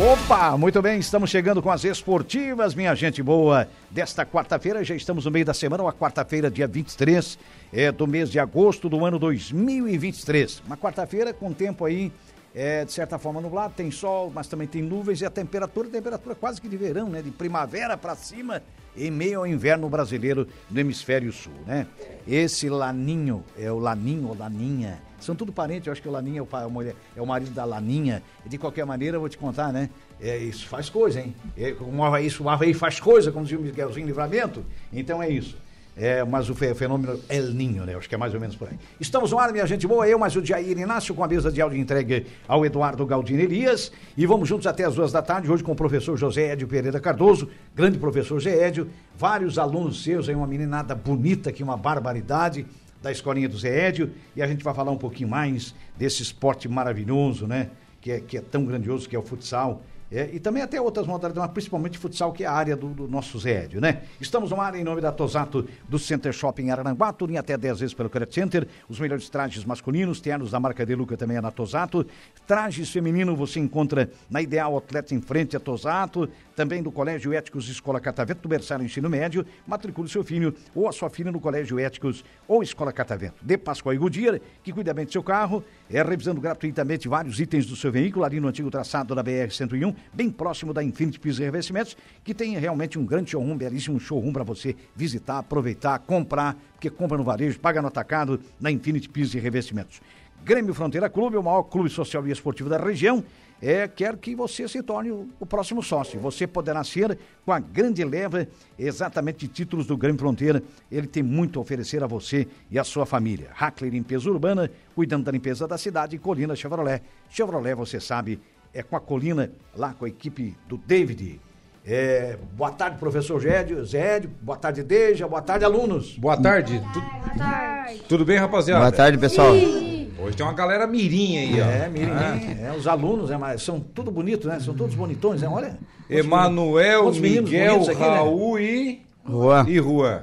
Opa, muito bem, estamos chegando com as esportivas, minha gente boa. Desta quarta-feira, já estamos no meio da semana, uma quarta-feira, dia 23 é, do mês de agosto do ano 2023. Uma quarta-feira com tempo aí, é, de certa forma nublado, tem sol, mas também tem nuvens e a temperatura, temperatura quase que de verão, né? De primavera para cima, em meio ao inverno brasileiro no hemisfério sul, né? Esse laninho, é o laninho ou laninha, são tudo parentes, eu acho que o Laninha é o, pai, mulher, é o marido da Laninha. De qualquer maneira, eu vou te contar, né? É, isso faz coisa, hein? É, o Havaí, o Havaí faz coisa, como dizia o Miguelzinho Livramento. Então é isso. É, mas o fenômeno El Ninho, né? Acho que é mais ou menos por aí. Estamos no ar, minha gente boa. Eu, mais o Jair Inácio, com a mesa de áudio entregue ao Eduardo Galdino Elias. E vamos juntos até as duas da tarde, hoje com o professor José Edio Pereira Cardoso, grande professor José Edio. Vários alunos seus aí, uma meninada bonita aqui, uma barbaridade da Escolinha do Zé Edio. E a gente vai falar um pouquinho mais desse esporte maravilhoso, né? Que é, que é tão grandioso, que é o futsal. É, e também até outras modalidades, mas principalmente futsal, que é a área do, do nosso Zé Edio, né? Estamos no ar em nome da Tosato do Center Shopping Araranguá, tudo em até 10 vezes pelo Credit Center. Os melhores trajes masculinos, ternos da marca De Luca também é na Tosato. Trajes feminino você encontra na Ideal Atleta em frente a Tosato, também do Colégio Éticos Escola Catavento, do Berçário Ensino Médio. Matricule seu filho ou a sua filha no Colégio Éticos ou Escola Catavento. De Pascoal e Goodyear, que cuida bem do seu carro, é revisando gratuitamente vários itens do seu veículo ali no antigo traçado da BR-101, bem próximo da Infinity Pisos e Revestimentos, que tem realmente um grande showroom, belíssimo showroom para você visitar, aproveitar, comprar, porque compra no varejo, paga no atacado na Infinity Pisos e Revestimentos. Grêmio Fronteira Clube, o maior clube social e esportivo da região, é, quer que você se torne o, o, próximo sócio. Você poderá ser com a grande leva exatamente de títulos do Grêmio Fronteira. Ele tem muito a oferecer a você e a sua família. Hackler Limpeza Urbana, cuidando da limpeza da cidade, Colina Chevrolet. Chevrolet, você sabe, é com a Colina, lá com a equipe do David. É, boa tarde, professor Gédio, Zédio. Boa tarde, Deja. Boa tarde, alunos. Boa tarde. Boa tarde. Boa tarde. Tudo bem, rapaziada? Boa tarde, pessoal. Sim. Hoje tem uma galera mirim aí, ó. É, mirim. Ah. É, os alunos, é, mas são tudo bonitos, né? São todos bonitões, né? Olha. Emanuel, Miguel, aqui, Raul né? e... Juan. E Juan.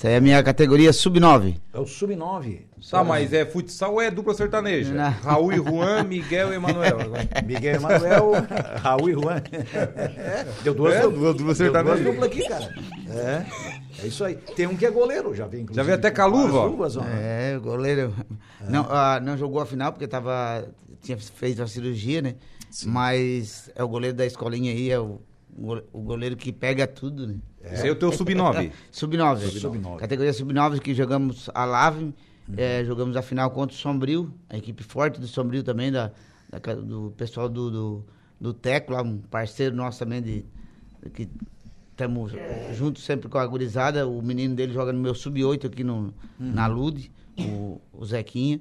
Essa aí é a minha categoria sub-9. É o sub-9. Tá, mas é futsal ou é dupla sertaneja? Não. Raul e Juan, Miguel e Emanuel. Miguel e Emanuel, Raul e Juan. Deu duas, é, duas, duas sertanejas. Deu duas duplas aqui, cara. É. É isso aí. Tem um que é goleiro, já vem. Já veio até com a luva? Luvas, é, o goleiro. É. Não, ah, não jogou a final porque tava, tinha feito a cirurgia, né? Sim. Mas é o goleiro da escolinha aí, é o, o goleiro que pega tudo, né? É. Esse é o teu sub-9. sub-9. Sub Categoria sub-9 que jogamos a Lave, uhum. é, jogamos a final contra o Sombrio, a equipe forte do Sombrio também, da, da do pessoal do, do, do Teco, lá, um parceiro nosso também de, de que estamos juntos sempre com a gurizada. O menino dele joga no meu sub-8 aqui no, uhum. na Lude, o, o Zequinha.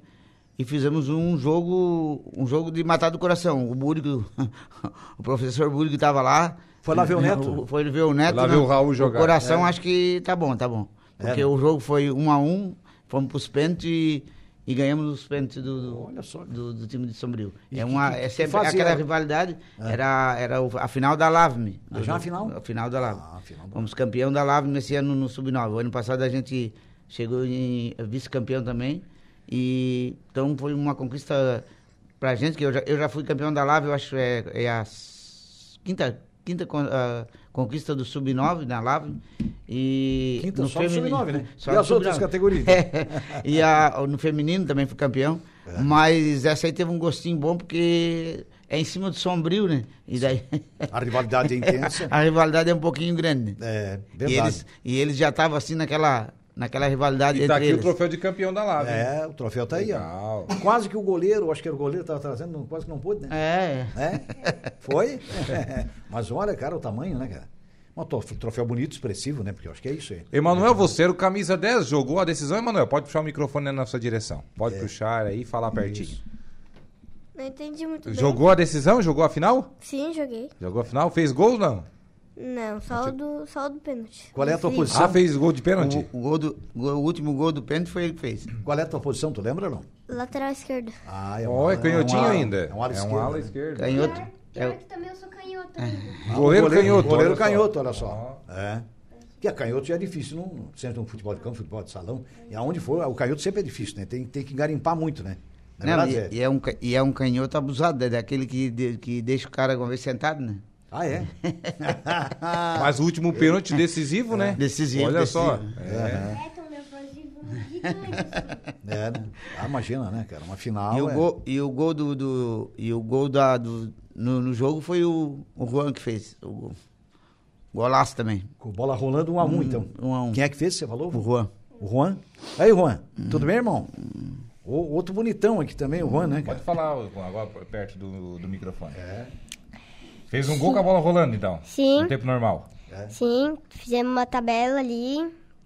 E fizemos um jogo, um jogo de matar do coração. O Búrigo, o professor Búrigo estava lá. Foi lá ver o Neto? Foi ver o Neto. Lá ver o Raul jogar. O coração é. acho que tá bom, tá bom. Porque é. o jogo foi um a um, fomos para os pênaltis e, e, ganhamos os pênaltis do, do, do, do, time de Sombrio. E é, uma, é sempre aquela rivalidade, é. era, era a final da Lavme. Ah, já a final? A final da Lavme. Ah, final Fomos campeão da Lavme esse ano no Sub-9. O ano passado a gente chegou em vice-campeão também. E então foi uma conquista pra gente, que eu já, eu já fui campeão da Lave, eu acho que é, é a quinta quinta uh, conquista do Sub-9 na Lave. E quinta, no só feminino, Sub-9, né? Só e as outras categorias? e a, no feminino também fui campeão. É. Mas essa aí teve um gostinho bom porque é em cima do sombrio, né? E daí... A rivalidade é intensa. a rivalidade é um pouquinho grande. É, verdade. E eles, e eles já estavam assim naquela naquela rivalidade e tá aqui eles. o troféu de campeão da Lave. É, o troféu tá Legal. aí, ó. Quase que o goleiro, acho que era o goleiro que tava trazendo, quase que não pôde, né? É. É? Foi? Mas olha, cara, o tamanho, né, cara? Um troféu bonito, expressivo, né? Porque eu acho que é isso aí. Emanuel você o camisa 10, jogou a decisão, Emanuel? Pode puxar o microfone na nossa direção. Pode é. puxar aí e falar pertinho. Isso. Não entendi muito Jogou bem. a decisão? Jogou a final? Sim, joguei. Jogou a final? Fez gol não? Não, só o do, só o do pênalti. Qual é a tua posição? Ah, fez gol de pênalti? O, o, gol do, o último gol do pênalti foi ele que fez. Qual é a tua posição, tu lembra ou não? Lateral esquerdo. Ah, é, um, é canhotinho é um ainda. É um ala, é um ala esquerdo. Canhoto. É, é, também eu sou canhoto. Ah, goleiro, goleiro canhoto. Goleiro canhoto, olha só. É. Porque a canhoto já é difícil, não, sempre um futebol de campo, futebol de salão. E aonde for, o canhoto sempre é difícil, né? Tem, tem que garimpar muito, né? É Não, verdade, e, Zé? e é um, e é um canhoto abusado, é daquele que, de- que deixa o cara uma vez sentado, né? Ah, é? Mas o último pênalti decisivo, né? Decisivo, Olha só. decisivo. É de doido. É, né? Ah, imagina, né, cara? Uma final. E o é- gol, e o gol do, do- e o gol da, do, no, no jogo foi o, o Juan que fez. O gol. Golaço também. Com bola rolando um a um, então. Um a um. Quem é que fez, você falou? O Juan. O Juan? Aí, Juan, tudo bem, irmão? O, outro bonitão aqui também, o Juan, né, cara? Pode falar agora perto do, do microfone. Fez um gol com a bola rolando, então? Sim. No tempo normal. Sim, fizemos uma tabela ali.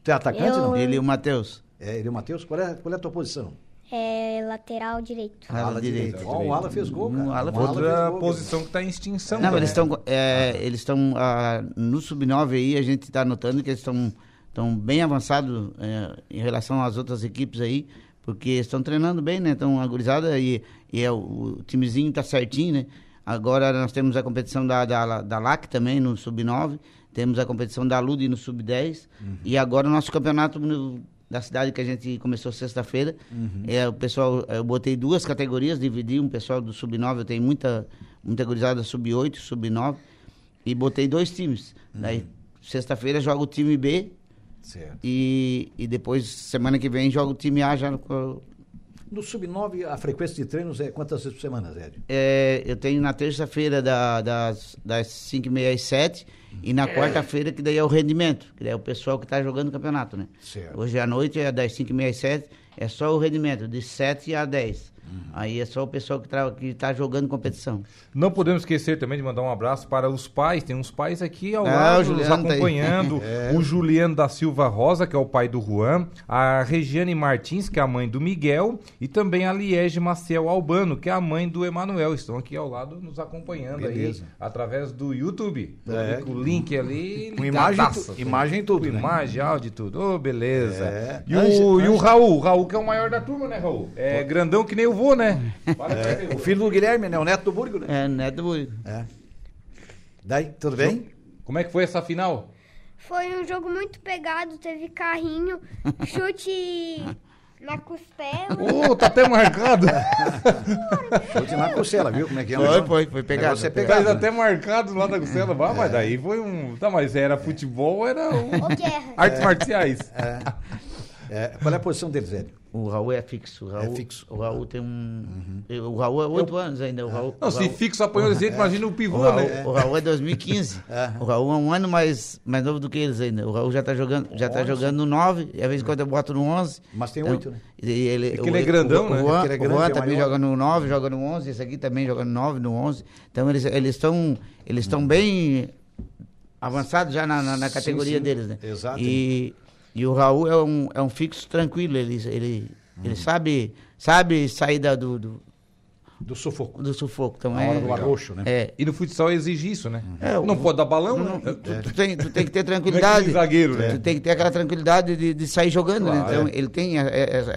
Tu é atacante, Eu- não? Ele e o Matheus. É, ele e o Matheus, qual é, qual é a tua posição? É lateral direito. Ala direita. Ó, o Ala fez gol, cara. O Ala Outra gol, posição que está em extinção. Não, né? eles estão é, eles estão ah, no sub-9 aí, a gente está notando que eles estão estão bem avançados é, em relação às outras equipes aí, porque estão treinando bem, né? Estão agurizados e, e é, o, o timezinho está certinho, né? Agora nós temos a competição da, da, da LAC também no sub-9, temos a competição da LUD no sub-10 e agora o nosso campeonato no- da cidade que a gente começou sexta-feira. É, o pessoal, eu botei duas categorias, dividi um pessoal do sub-9, eu tenho muita, muita gurizada sub-8, sub-9, e botei dois times. Daí, sexta-feira joga o time B Certo. e, e depois, semana que vem, joga o time A já no, No Sub-9, a frequência de treinos é quantas vezes por semana, Zé? É, eu tenho na terça-feira da- das, das 5 e meia às 7 e na quarta-feira que daí é o rendimento, que daí é o pessoal que está jogando o campeonato, né? Certo. Hoje à noite é das 5 e meia às 7, é só o rendimento, de 7 a 10. Uhum. Aí é só o pessoal que está tá jogando competição. Não podemos esquecer também de mandar um abraço para os pais. Tem uns pais aqui ao Ah, lado nos tá acompanhando. O Juliano da Silva Rosa, que é o pai do Juan. A Regiane Martins, que é a mãe do Miguel. E também a Liege Maciel Albano, que é a mãe do Emanuel. Estão aqui ao lado nos acompanhando Beleza. aí através do YouTube. É. O link ali. Com imagem e ligadaço, tu- imagem e tudo, Com né? imagem, áudio e tudo. Ô, beleza. É. E, o, Ange- e o Raul. O Raul que é o maior da turma, né, Raul? É grandão que nem o vô, né? Fala pra ele. O filho do Guilherme, né? O neto do Burgo, né? É, neto do Burico. É. Daí, tudo bem? Como é que foi essa final? Foi um jogo muito pegado, teve carrinho, chute na costela. Ô, tá até marcado. Chute na costela, viu como é que é? Foi, foi, foi pegado, Negócio é foi pegado. até marcado lá na costela. Vá, mas daí foi um. Tá, mas era futebol, ou era um... Ô, guerra. artes marciais. É, qual é a posição dele, Zé? O Raul é fixo. O Raul, fixo. O Raul tem um. O Raul é 8 anos ainda. O Raul, Não, o se Raul- fixo apanhou desse jeito, imagina o O pivô, Raul, né? o Raul é 2015. O Raul é um ano mais, mais novo do que eles ainda. O Raul já tá jogando, já tá jogando no 9, e às vezes quando eu boto no 11. Mas tem então, oito, né? E ele, É que ele é grandão, o, né? O Juan, É é o grande, Juan é também maior. joga no 9, joga no 11, esse aqui também joga no 9, no 11. Então eles eles estão eles estão bem avançados já na, na, na Sim, categoria sim. deles, né? Exato. E, e o Raul é um, é um fixo tranquilo, ele, ele, Uhum. ele sabe, sabe sair da, do, do, Do sufoco. do sufoco. Então Na é, hora do arroxo, né? é, E no futsal exige isso, né? É, não o- pode dar balão, Não, né? tu, tu tem, tu tem que ter é que tranquilidade. zagueiro, né? Tu tem que ter aquela tranquilidade de, de sair jogando, né? Claro, Então, é. ele tem a- a-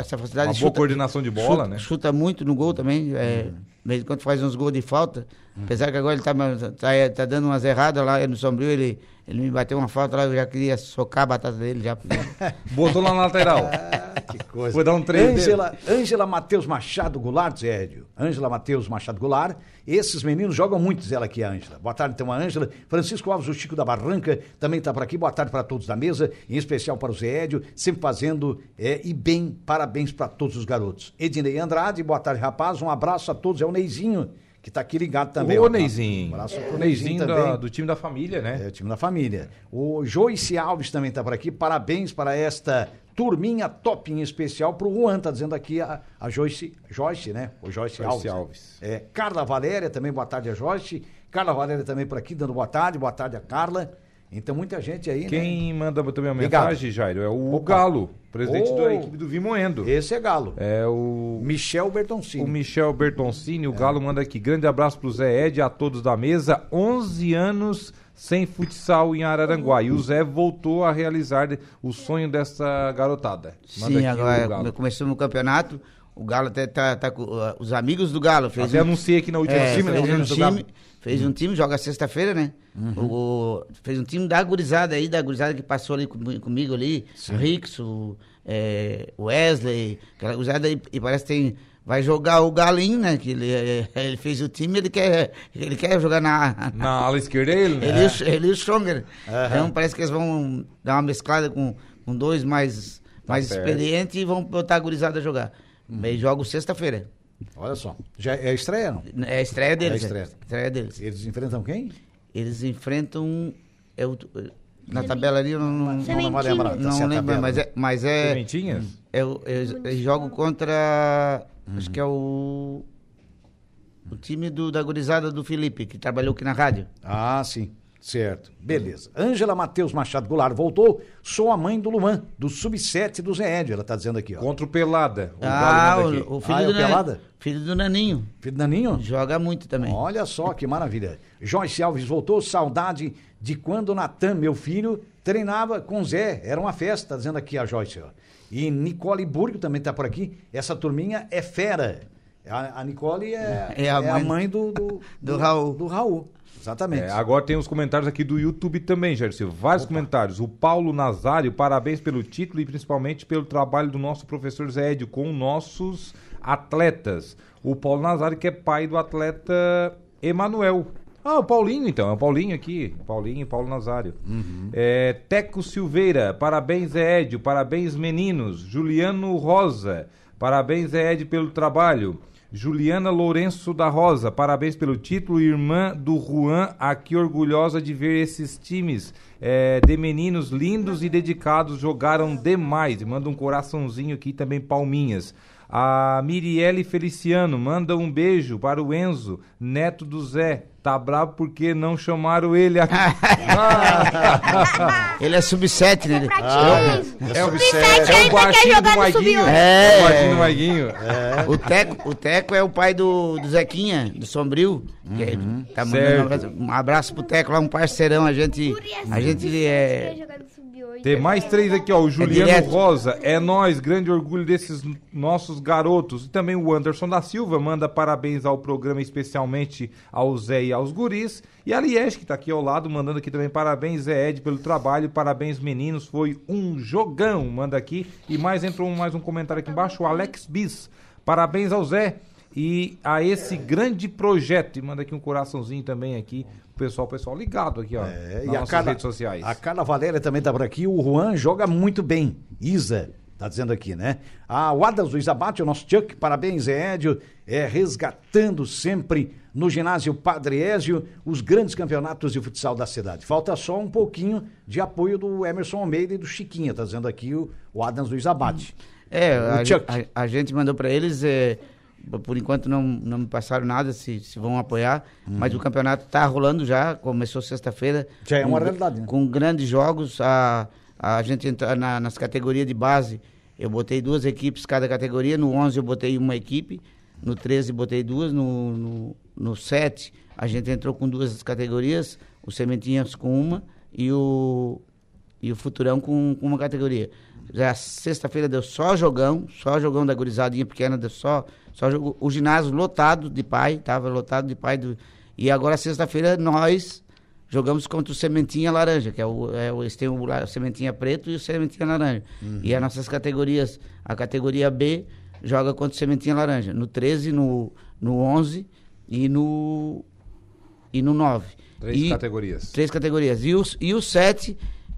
essa facilidade Uma de boa chuta- coordenação de bola, chuta, né? Chuta muito no gol também. É, de vez em quando faz uns gols de falta. Apesar que agora ele tá, tá, tá dando umas erradas lá no Sombrio, ele, ele me bateu uma falta lá, eu já queria socar a batata dele já. Botou lá na lateral. Ah, que coisa. Foi dar um treino dele. Ângela, Ângela Matheus Machado Goulart, Zé Edio. Ângela Matheus Machado Goulart. Esses meninos jogam muito, diz ela aqui, a Ângela. Boa tarde, então, a Ângela. Francisco Alves, o Chico da Barranca, também está por aqui. Boa tarde para todos da mesa, em especial para o Zé Edio, sempre fazendo é, e bem. Parabéns para todos os garotos. Ednei Andrade, boa tarde, rapaz. Um abraço a todos. É o Neizinho, que está aqui ligado também. Ô, ó. Neizinho. Um abraço pro O Neizinho da- do time da família, né? É o time da família. O Joyce Alves também está por aqui. Parabéns para esta turminha top em especial para o Juan, tá dizendo aqui a, a Joyce, Joyce, né? O Joyce, Joyce Alves. Alves. É, Carla Valéria também, boa tarde a Joyce. Carla Valéria também por aqui, dando boa tarde. Boa tarde a Carla. Então, muita gente aí, né? Quem manda também uma Obrigado. mensagem, Jairo, é o Opa. Galo, presidente Ô. da equipe do Vimoendo. Esse é Galo. É o Michel Bertoncini. O Michel Bertoncini, o Galo manda aqui. Grande abraço pro Zé Ed e a todos da mesa. 11 anos sem futsal em Araranguá. E o Zé voltou a realizar o sonho dessa garotada. Manda Sim, agora Galo. começou no campeonato. O Galo até tá, tá com uh, os amigos do Galo. Fez Até um- anunciei aqui na última É, time, né? do Galo. time, fez um time, joga sexta-feira, né? O, o- fez um time da gurizada aí, da gurizada que passou ali com- comigo ali. Rix, o é, Wesley, aquela gurizada e, e parece que tem. Vai jogar o Galinho, né? Que ele, é, ele fez o time, ele quer, ele quer jogar na. Na ala esquerda é ele, né? Ele, e o- ele e o Schonger. Então parece que eles vão dar uma mesclada com, com dois mais, mais certo. experientes e vão botar a gurizada a jogar. Aí jogo sexta-feira. Olha só. Já é a estreia, não? É a estreia deles. É a estreia. estreia deles. Eles enfrentam quem? Eles enfrentam. É o- na tabela ali eu não, não, Não, lembrar. tá não lembro, tabela. mas é, mas é, Sementinhas? é, o- eles, eles jogam contra. Acho que é o. O time do, da gurizada do Felipe, que trabalhou aqui na rádio. Ah, sim. Certo. Beleza. Ângela Matheus Machado Goulart voltou. Sou a mãe do Luan, do Sub-7 do Zé Ed, ela tá dizendo aqui, ó. Contra o Pelada. O ah, Galo manda aqui. o, o filho Ah, é do o Naninho. Pelada? Filho do Naninho. Filho do Naninho? Joga muito também. Olha só que maravilha. Joyce Alves voltou, saudade de quando Natan, meu filho, treinava com Zé. Era uma festa, tá dizendo aqui a Joyce. Ó. E Nicole Burgo também tá por aqui. Essa turminha é fera. A, a Nicole é, É a é mãe- mãe do, do, do Raul. Do Raul. Exatamente. É, agora tem os comentários aqui do YouTube também, Silva. Vários comentários. O Paulo Nazário, parabéns pelo título e principalmente pelo trabalho do nosso professor Zé Edio com nossos atletas. O Paulo Nazário, que é pai do atleta Emanuel. Ah, o Paulinho, então. É o Paulinho aqui. Paulinho e Paulo Nazário. É, Teco Silveira, parabéns, Zé Edio. Parabéns, meninos. Juliano Rosa, parabéns, Zé Edio, pelo trabalho. Juliana Lourenço da Rosa, parabéns pelo título, irmã do Juan, aqui orgulhosa de ver esses times é, de meninos lindos e dedicados, jogaram demais. Manda um coraçãozinho aqui também, palminhas. A Mirielle Feliciano manda um beijo para o Enzo, neto do Zé. Tá bravo porque não chamaram ele aqui. Ele é sub-7, né? Ele- Pra Ah, é O sub-7. Sub-7 É o baixinho do Maiguinho. sub-8. É. o baixinho do Maiguinho. O Teco, o Teco é o pai do, do Zequinha, do Sombrio. que é- tá mandando um Certo. abraço, um abraço pro Teco lá, um parceirão. A gente, a gente é. Jogar no sub-8. Tem mais três aqui, ó. O Juliano direto. Rosa, é nós, grande orgulho desses nossos garotos. E também o Anderson da Silva manda parabéns ao programa, especialmente ao Zé e aos guris. E a Liege, que tá aqui ao lado, mandando aqui também parabéns, Zé Ed, pelo trabalho. Parabéns, meninos. Foi um jogão, manda aqui. E mais entrou mais um comentário aqui embaixo, o Alex Bis. Parabéns ao Zé e a esse grande projeto. E manda aqui um coraçãozinho também aqui. Pessoal, pessoal ligado aqui, ó. É, nas e a nossas Carla, redes sociais. a Carla Valéria também tá por aqui. O Juan joga muito bem. Isa, tá dizendo aqui, né? A Wadas Luiz Abate, o nosso Chuck, parabéns, Édio, é, resgatando sempre no ginásio Padre Ézio os grandes campeonatos de futsal da cidade. Falta só um pouquinho de apoio do Emerson Almeida e do Chiquinha, tá dizendo aqui o, o Adams Luiz Abate. É, O a, Chuck. a- a gente mandou pra eles. é, por enquanto não, não me passaram nada se, se vão apoiar, mas o campeonato tá rolando já, começou sexta-feira. Já é uma com- realidade, né? Com grandes jogos, a, a gente entra na- nas categorias de base, eu botei duas equipes cada categoria, no 11 eu botei uma equipe, no 13 botei duas, no, no, no 7 a gente entrou com duas categorias, o Sementinhas com uma e o, e o Futurão com, com uma categoria. Já sexta-feira deu só jogão, só jogão da gurizadinha pequena, deu só, só jogo, o ginásio lotado de pai, tava lotado de pai. Do, e agora sexta-feira nós jogamos contra o Sementinha Laranja, que é o, é o, eles têm o, o Sementinha Preto e o Sementinha Laranja. E as nossas categorias, a categoria B joga contra o Sementinha Laranja, no 13, no, no 11 e no, e no 9. Três E- categorias. Três categorias. E os, e o sete,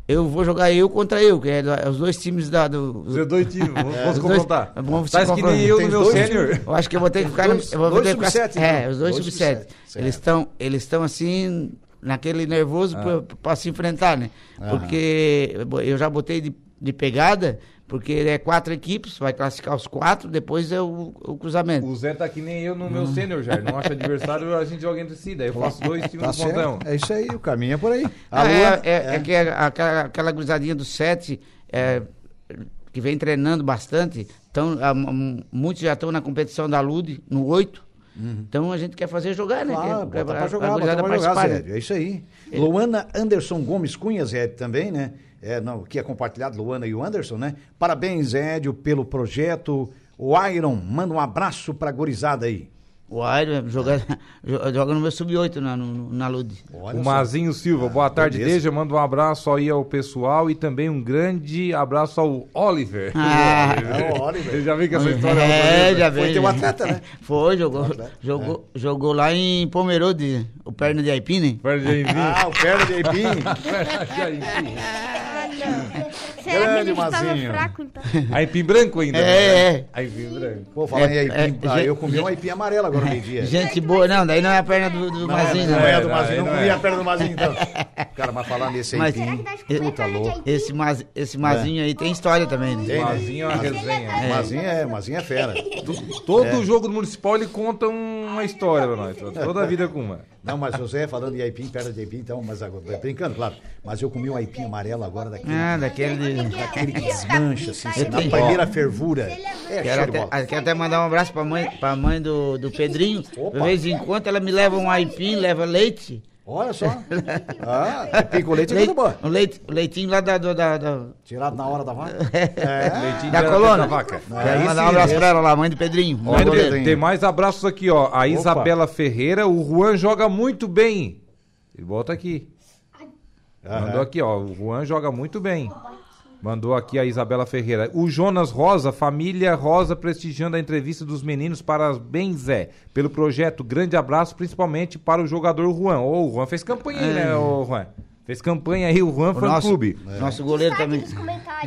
eu vou jogar eu contra eu, que é, é os dois times da. Do, Os dois times, vamos, Os confrontar. dois- vamos se que nem eu no meu sênior. eu acho que eu vou ter que ficar. dois- eu vou dois ter que ficar- É, então. os dois Dois sub-7. sub-sete, Eles estão eles assim, naquele nervoso Ah. para se enfrentar, né? Porque eu já botei de, de pegada, porque é quatro equipes, vai classificar os quatro, depois é o, o cruzamento. O Zé tá que nem eu no meu sênior, já. Não acha adversário, a gente joga entre si. Daí eu faço dois times Tá do pontão. É isso aí, o caminho é por aí. Ah, Alô? é, é, é que a- aquela, aquela gurizadinha do sete é, que vem treinando bastante, então, a- m- muitos já estão na competição da LUD, no 8. Então a gente quer fazer jogar, né? Claro, Quer- bota a- pra a jogar, bota pra jogar, Zé. né? É isso aí. Luana Anderson Gomes Cunha, Zé, também, né? É, não, que é compartilhado, Luana e o Anderson, né? Parabéns, Zédio, pelo projeto. O Iron, manda um abraço pra gurizada aí. O Airo joga, joga no meu sub-8 na, no- na Lud. Olha o só. Mazinho Silva, boa tarde, beleza. Deja. Manda um abraço aí ao pessoal e também um grande abraço ao Oliver. Ah. É o Oliver. Já vi que essa história É, já Foi veio. teu atleta, né? Foi, jogou, Atleta, jogou, jogou lá em Pomerode, o perna de Aipim, né? Perde aí, Ah, o perna de Aipim. Será que Grande ele estava Mazinho. fraco, então? Aipim branco ainda. É, né? é. Aipim branco. Pô, falar em É, Aipim, é, ah, gente- eu comi um Aipim amarelo agora no meio-dia. Gente boa, não, daí não é a perna do, do Não é, Mazinho, não não. é do Não, Mazinho, não não comi é. a perna do Mazinho, então. Cara, mas falar nesse Mas- Aipim, puta louco. Esse, Maz, esse Mazinho aí tem história também, né? Tem? Mazinho é uma resenha. Mazinho é, Mazinho é fera. Todo jogo do municipal ele conta uma história pra nós. Toda a vida com uma. Não, mas José falando de Aipim, perna de Aipim, então, mas agora, brincando, claro. Mas eu comi um Aipim amarelo agora daquele, Ah, daquele. daquele que desmancha, assim, Eu na primeira fervura. É, Quero até, quero até mandar um abraço pra mãe, pra mãe do, do Pedrinho. Opa. De vez em quando ela me leva um aipim, leva leite. Olha só. Ah, com leite é coisa boa. o leite, o leitinho lá da, da, da, Tirado na hora da vaca. É. Leitinho da de- colônia. da vaca. Quero Aí mandar sim, um abraço pra ela lá, mãe do Pedrinho. Olha, do Pedrinho. tem mais abraços aqui, ó. A Isabela Ferreira, o Juan joga muito bem. Ele bota aqui. Mandou aqui, ó. O Juan joga muito bem. Mandou aqui a Isabela Ferreira. O Jonas Rosa, família Rosa, prestigiando a entrevista dos meninos. Parabéns, Zé, pelo projeto. Grande abraço, principalmente para o jogador Juan. Ô, o Juan fez campanha aí, né, ô, Juan? Fez campanha aí, o Juan Fã nosso, Clube. nosso goleiro também.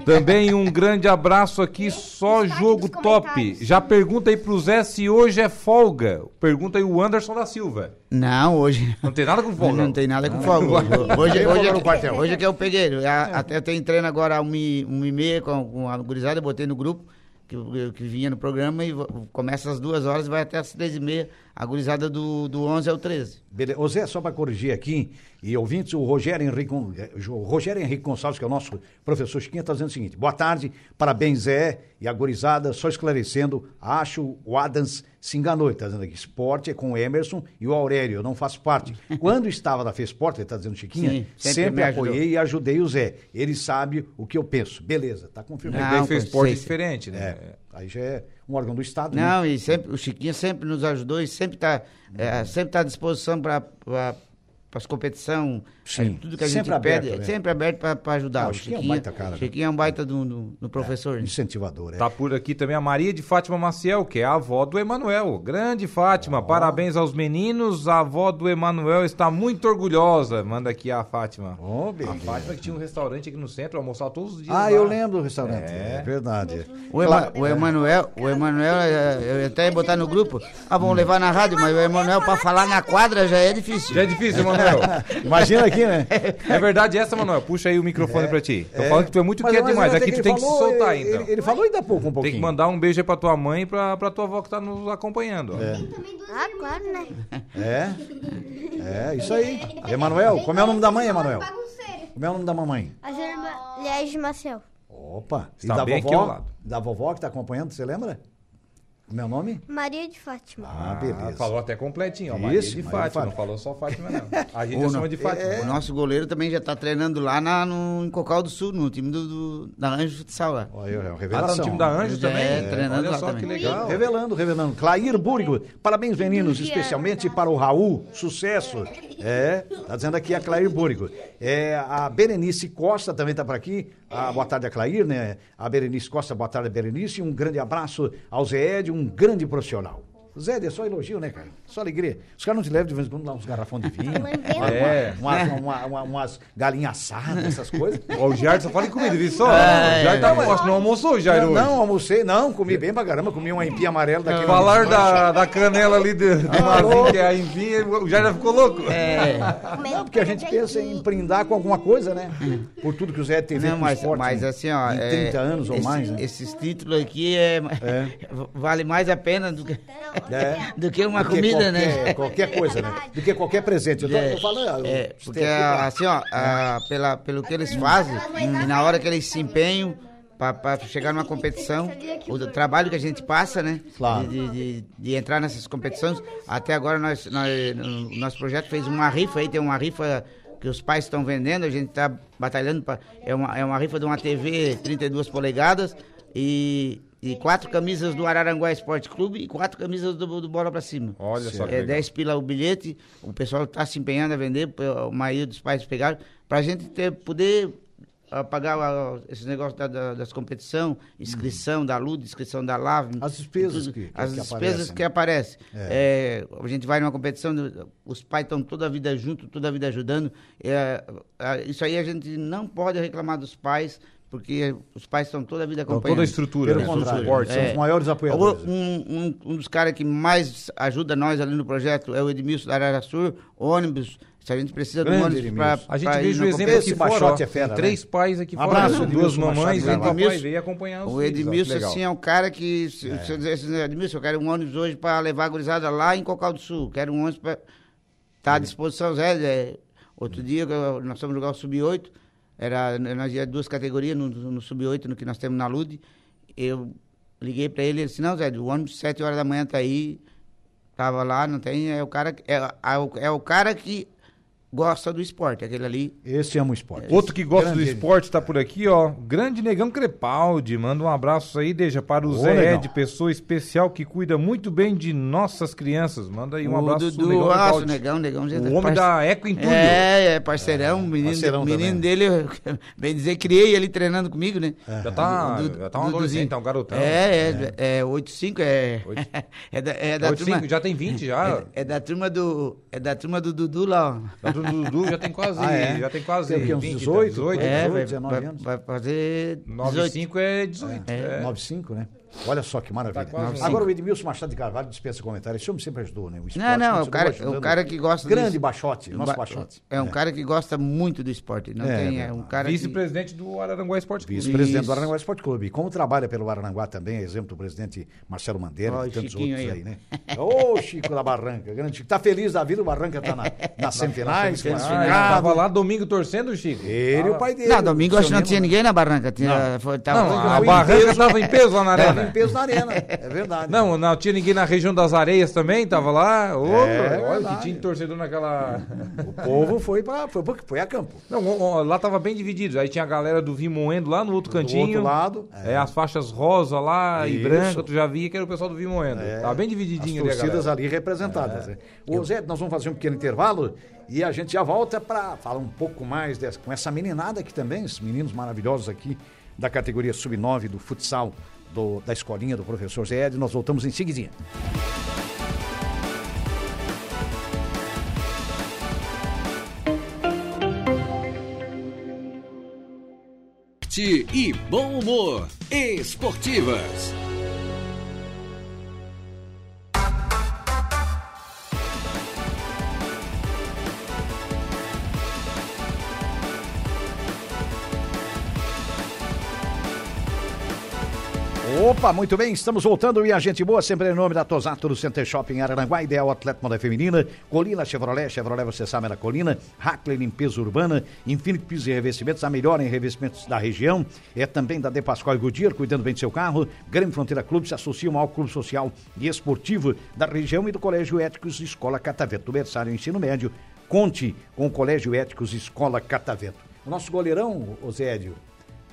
Também um grande abraço aqui, só jogo top. Já pergunta aí pro Zé se hoje é folga. Pergunta aí o Anderson da Silva. Não, hoje. Não tem nada com folga. Não tem nada com folga. Hoje, hoje, é, no quartel. hoje é que eu peguei. A- Até eu tenho treino agora um e, um e meia com, com a gurizada, eu botei no grupo, que, que vinha no programa, e começa às duas horas e vai até às três e meia, a gurizada do, do 11 ao 13. Beleza. Ô Zé, só para corrigir aqui, e ouvintes, o Rogério Henrique, o Rogério Henrique Gonçalves, que é o nosso professor Chiquinha, está dizendo o seguinte: boa tarde, parabéns, Zé, e a gorizada, só esclarecendo, acho o Adams se enganou, ele está dizendo aqui, esporte é com o Emerson e o Aurélio, eu não faço parte. Quando estava na Fesporte, ele está dizendo Chiquinha, Sim, sempre, sempre apoiei e ajudei o Zé. Ele sabe o que eu penso. Beleza, tá confirmado. Não, Daí fez esporte sei. diferente, né? É, aí já é um órgão do Estado, né? Não, e sempre, o Chiquinho sempre nos ajudou e sempre está sempre tá à disposição para as competições, Sim, tudo que a sempre gente aberto, pede, né? sempre aberto para ajudar. Ah, o o Chiquinho é um baita cara, né? Chiquinho é um baita do, do, do professor. né? Incentivador, é. Tá por aqui também a Maria de Fátima Maciel, que é a avó do Emanuel. Grande Fátima, parabéns aos meninos. A avó do Emanuel está muito orgulhosa. Manda aqui a Fátima. Ô, A. Fátima que tinha um restaurante aqui no centro, almoçava todos os dias. Ah, lá. eu lembro do restaurante, É. é, verdade. O, Ema, o Emanuel, o Emanuel, eh, eu até ia botar no grupo, ah, vamos levar na rádio, mas o Emanuel para falar na quadra já é difícil. Já é difícil, Emanuel. Imagina aqui, né? É verdade essa, Manuel? Puxa aí o microfone pra ti. Tô falando que tu é muito quieto demais. Aqui que tu tem que se soltar, ele, então. Ele, ele falou ainda há pouco um pouquinho. Tem que mandar um beijo aí pra tua mãe e pra, pra tua avó que tá nos acompanhando. ó. Ah, claro, né? É, é, isso aí. Emanuel, como é o nome da mãe, Emanuel? Como é o nome da mamãe? As irmãs Liege Maciel. Opa. E Está da bem aqui vovó? ao lado. Da vovó que tá acompanhando, você lembra? Como é o nome? Maria de Fátima. Ah, beleza. falou até completinho, ó. Maria Isso, de Maria de Fátima. Fátima. Não falou só Fátima, não. A gente Ô, chama não. de Fátima. O nosso goleiro também já está treinando lá na, no, em Cocal do Sul, no time do, do- da Anjo Futsal lá. Olha, é uma Ah, tá revelação. no time da Anjo É, também? treinando Olha lá só também. que legal. Revelando, revelando. Clair Búrigo, parabéns, meninos, especialmente para o Raul, sucesso. É, tá dizendo aqui a Clair Búrigo. É, a Berenice Costa também tá por aqui. Ah, boa tarde a Clair, né? A Berenice Costa, boa tarde, Berenice. Um grande abraço ao Zé Ed, um grande profissional. Zé é só elogio, né, cara? Só alegria. Os caras não te levam de vez em quando lá uns garrafões de vinho. É. Uma, uma, uma- uma- umas galinhas assadas, essas coisas. Ó, o Jair só fala em comida, viu só? É, o Jair tá, que não almoçou, Jair, Não, hoje. não, almocei, não, comi bem pra caramba, comi um empim amarelo daquele. Falar da, da canela ali do, do Ah, Mazinho, que é a empinha, o Jair já ficou louco. É, Não, porque a gente pensa em brindar com alguma coisa, né? Por tudo que o Zé teve não, mas, esporte. mas né? assim, ó. Em é, 30 anos ou esse- mais, né? Esses títulos aqui é, vale mais a pena do que, É. do que uma Do que comida, qualquer, né? Qualquer coisa, né? Do que qualquer presente. Eu tô, É, eu falo, ah, é, porque pra- assim, ó, a- pela, pelo que eles fazem, e na hora que eles se empenham para chegar numa competição, o trabalho que a gente passa, né? Claro. De, de- de- entrar nessas competições. Até agora nós, nós, o nosso projeto fez uma rifa aí, tem uma rifa que os pais estão vendendo, a gente está batalhando para. É uma, é uma rifa de uma TV 32 polegadas e E quatro camisas do Araranguá Esporte Clube e quatro camisas do, do Bola pra Cima. Olha só que É legal. 10 pila o bilhete, o pessoal está se empenhando a vender, a maioria dos pais pegaram, para a gente ter, poder ah, pagar ah, esses negócios da, da- das competições, inscrição da LUD, inscrição da LAV. As despesas tudo, que- que- As que despesas aparecem, que né? aparecem. É, a gente vai numa competição, os pais estão toda a vida junto, toda a vida ajudando. É, ah, isso aí a gente não pode reclamar dos pais, porque os pais estão toda a vida acompanhando. toda a estrutura, Pelo né? todo o contrário, suporte. são os É. maiores apoiadores. Um, um- um dos caras que mais ajuda nós ali no projeto é o Edmilson da Araraçur, ônibus. Se a gente precisa de um Grande ônibus para. A gente veja o exemplo Esse aqui fora, é fera, Tem né? três pais aqui Um fora, abraço, né? duas mamães Machado papai Edmilson- veio acompanhar os O filhos, ó, Edmilson, legal. assim, é um cara que. Se, se eu dizer assim, Edmilson, eu quero um ônibus hoje para levar a gurizada lá em Cocal do Sul. Quero um ônibus para. Tá à disposição, Zé. é, outro dia que eu- nós fomos jogar o Sub-8. Era, nós ia duas categorias no, no Sub-8, no que nós temos na LUD. Eu liguei para ele e disse: Não, Zé, o ônibus, sete horas da manhã tá aí. Tava lá, não tem. É o cara, é, é o- é o cara que gosta do esporte, aquele ali. Esse ama o esporte. Outro que gosta Grande do esporte está por aqui, ó. Grande Negão Crepaldi. Manda um abraço aí, deixa para o Ô, Zé Negão. Ed, pessoa especial que cuida muito bem de nossas crianças. Manda aí um o abraço Dudu, Negão nossa, o Crepaldi. Negão, Negão. já O tá homem parce- da Eco Entulho. É, é parceirão, É, menino, parceirão menino também. dele, bem dizer, criei ele treinando comigo, né? Já tá, Do- do- já tá um do- adolescente, tá um garotão. É, é, é 8-5, é, Oito- é da, é da 85, turma, já tem 20 já. é, é da turma do, é da turma do Dudu lá, ó. O Dudu já tem quase, Ah, é? já tem quase Tem o quê, uns 20, 18? 18, É, 18, vai, 19 vai, anos. vai fazer 18. 95 é 18. É, É. 95, né? Olha só que maravilha. Tá Agora o Edmilson Machado de Carvalho dispensa comentários. Esse homem sempre ajudou, né? O esporte Não, não, é o cara, é ajudando. o cara que gosta Grande disso. Baixote, nosso Ba- Baixote. É um cara que gosta muito do esporte, não É, tem, é um cara que... Vice-presidente do Araranguá Esporte Clube. Vice-presidente do Isso. Aranguá Esporte Clube. E como trabalha pelo Aranguá também, exemplo do presidente Marcelo Mandeira Ó, e tantos Chiquinho outros aí, aí, né? Ô, Chico da Barranca, grande Chico. Tá feliz da vida, o Barranca tá na, nas semifinais, Ah, ele classificado. tava lá domingo torcendo, Chico. Ele e o pai dele. Não, domingo acho que não tinha Nino, ninguém na barranca, tinha, Não, a barranca peso. tava em peso lá na Tava arena. em peso na arena, é verdade. Não, não tinha ninguém na região das areias também, tava lá. Ô, É olha verdade. que tinha de torcedor naquela. O povo foi, pra, foi, foi a campo. Não, ó, lá tava bem dividido. Aí tinha a galera do Vimoendo lá no outro Do cantinho. outro lado. É, as faixas rosa lá e Isso. branca, tu já via que era o pessoal do Vimoendo. É. Tava bem As divididinho ali a torcidas ali representadas. né? Ô Zé, nós vamos fazer um pequeno intervalo e a gente já volta para falar um pouco mais dessa, com essa meninada aqui também, esses meninos maravilhosos aqui da categoria sub-9 do futsal do- da escolinha do professor Zé Ed. Nós voltamos em seguidinha. e bom humor. Esportivas. Opa, muito bem, estamos voltando e a gente boa, sempre em nome da Tosato do Center Shopping Araranguá, Ideal Atleta Moda Feminina, Colina Chevrolet, Chevrolet você sabe na Colina, Hackley Limpeza Urbana, Infinity Pisos e Revestimentos, a melhor em revestimentos da região, é também da De Pascoal e Goodyear, cuidando bem do seu carro, Grande Fronteira Clube se associa ao Clube Social e Esportivo da região e do Colégio Éticos Escola Catavento, do berçário ensino médio, conte com o Colégio Éticos Escola Catavento. O nosso goleirão, Osédio,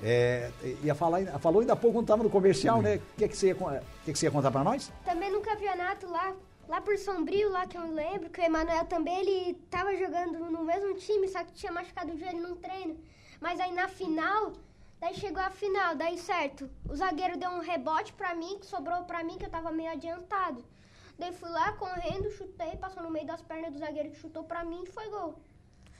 é, ia falar, falou ainda há pouco quando estava no comercial, né? O que, que, você ia, que, que você ia contar para nós? Também no campeonato lá, lá por Sombrio, lá que eu lembro, que o Emanuel também, ele tava jogando no mesmo time, só que tinha machucado o joelho num treino. Mas aí na final, daí chegou a final, daí certo, o zagueiro deu um rebote pra mim, que sobrou pra mim, que eu tava meio adiantado. Daí fui lá correndo, chutei, passou no meio das pernas do zagueiro que chutou pra mim e foi gol.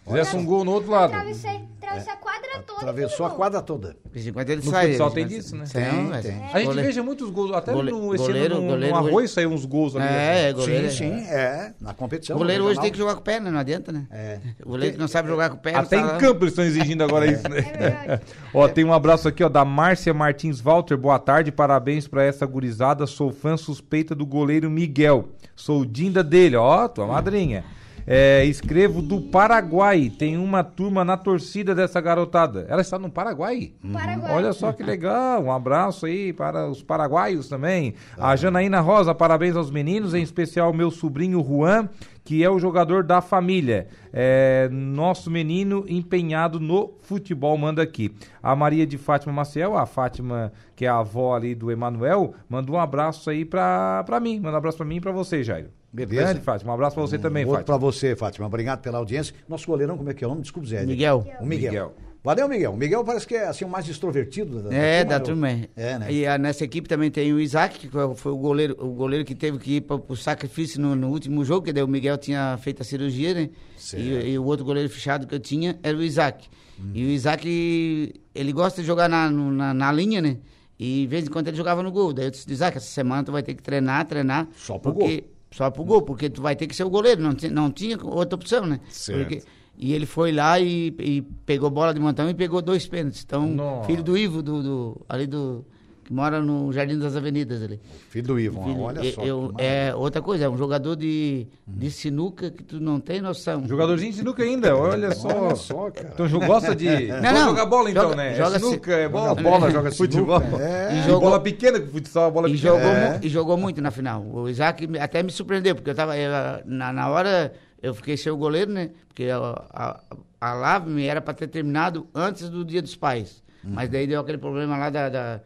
Fizesse um gol no outro lado. Atravessei, atravessei a quadra toda. Atravessou a quadra toda. De vez em quando ele No sai. futsal de tem disso, né? Tem, é. tem. A gente Gole- veja muitos gols, até Gole- no, esse goleiro- ano no, goleiro no arroz saiu uns gols ali. É, é, Sim, goleiro. sim, é. Na competição. O goleiro hoje tem que jogar com o pé, né? Não adianta, né? É. O goleiro que não sabe jogar com o pé. não Até tá em campo eles estão exigindo agora isso, né? É. Ó, tem um abraço aqui, ó, da Márcia Martins Walter. Boa tarde, parabéns pra essa gurizada. Sou fã suspeita do goleiro Miguel. Sou dinda dele, ó, tua madrinha. É, escrevo do Paraguai. Tem uma turma na torcida dessa garotada. Ela está no Paraguai? Paraguai. Olha só que legal. Um abraço aí para os paraguaios também. A Janaína Rosa, parabéns aos meninos, em especial meu sobrinho Juan, que é o jogador da família. É, nosso menino empenhado no futebol manda aqui. A Maria de Fátima Maciel, a Fátima, que é a avó ali do Emanuel, mandou um abraço aí pra mim. Manda um abraço pra mim e pra você, Jairo. Beleza. Grande, Fátima. Um abraço pra você também, Outro Fátima. pra você, Fátima. Obrigado pela audiência. Nosso goleirão, como é que é o nome? Desculpe, Zé. Miguel. O Miguel. Miguel. Valeu, Miguel. O Miguel parece que é assim, o mais extrovertido da, É, da né? turma. é. É, né? E a- nessa equipe também tem o Isaac, que foi- o goleiro, o goleiro que teve que ir para o sacrifício no, no último jogo, que daí o Miguel tinha feito a cirurgia, né? E, e o outro goleiro fechado que eu tinha era o Isaac. Hum. E o Isaac, ele gosta de jogar na, na, na linha, né? E de vez em quando ele jogava no gol. Daí eu disse, Isaac, essa semana tu vai ter que treinar, treinar. Só pro porque, Só pro gol, porque tu vai ter que ser o goleiro, não, não tinha outra opção, né? Certo. Porque- e ele foi lá e, e pegou bola de montão e pegou dois pênaltis. Então, Nossa. filho do Ivo, do, do- ali do. Que mora no Jardim das Avenidas ali. Filho do Ivan, Filho- olha eu- só. eu- é outra coisa, é um jogador de, de sinuca que tu não tem noção. Jogadorzinho de sinuca ainda, olha só. Olha só, cara. Então gosta de. Não, Gosta de não. jogar bola então, Joga- né? joga é sinuca, é bola. Joga bola, joga futebol. sinuca, é. E E jogou- bola pequena, que futsal bola E pequena. jogou, É. e jogou muito na final. O Isaac até me surpreendeu, porque eu tava. eu, na, na hora eu fiquei sem o goleiro, né? Porque a, a, a Lave era para ter terminado antes do Dia dos Pais. Uhum. Mas daí deu aquele problema lá da. da-